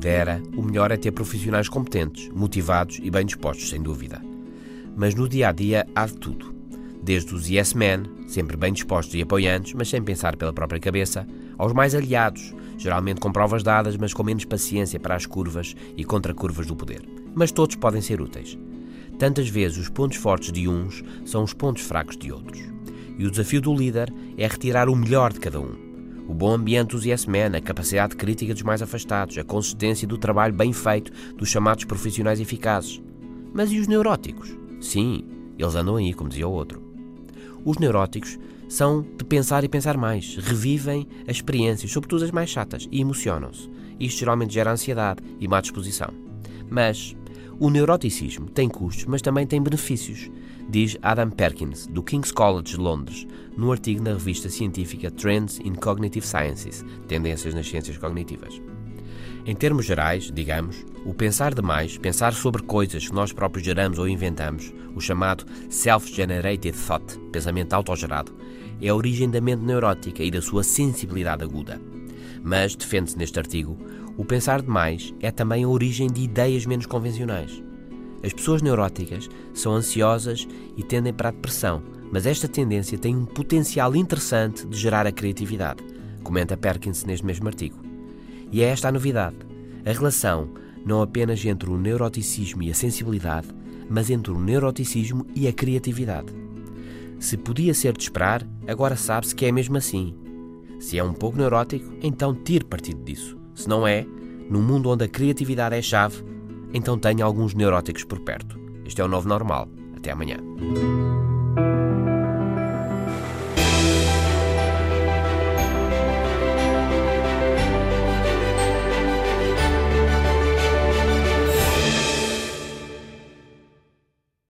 dera, o melhor é ter profissionais competentes, motivados e bem dispostos, sem dúvida. Mas no dia a dia há de tudo. Desde os yes men, sempre bem dispostos e apoiantes, mas sem pensar pela própria cabeça, aos mais aliados, geralmente com provas dadas, mas com menos paciência para as curvas e contracurvas do poder. Mas todos podem ser úteis. Tantas vezes os pontos fortes de uns são os pontos fracos de outros. E o desafio do líder é retirar o melhor de cada um. O bom ambiente dos yes men, a capacidade crítica dos mais afastados, a consistência do trabalho bem feito dos chamados profissionais eficazes. Mas e os neuróticos? Sim, eles andam aí, como dizia o outro. Os neuróticos são de pensar e pensar mais, revivem as experiências, sobretudo as mais chatas, e emocionam-se. Isto geralmente gera ansiedade e má disposição. Mas o neuroticismo tem custos, mas também tem benefícios, diz Adam Perkins, do King's College de Londres, no artigo na revista científica Trends in Cognitive Sciences Tendências nas Ciências Cognitivas. Em termos gerais, digamos, o pensar demais, pensar sobre coisas que nós próprios geramos ou inventamos, o chamado self-generated thought, pensamento autogerado, é a origem da mente neurótica e da sua sensibilidade aguda. Mas, defende-se neste artigo, o pensar demais é também a origem de ideias menos convencionais. As pessoas neuróticas são ansiosas e tendem para a depressão, mas esta tendência tem um potencial interessante de gerar a criatividade, comenta Perkins neste mesmo artigo. E é esta a novidade: a relação não apenas entre o neuroticismo e a sensibilidade, mas entre o neuroticismo e a criatividade. Se podia ser de esperar, agora sabe-se que é mesmo assim. Se é um pouco neurótico, então tire partido disso. Se não é, num mundo onde a criatividade é chave, então tenha alguns neuróticos por perto. Este é o novo normal. Até amanhã.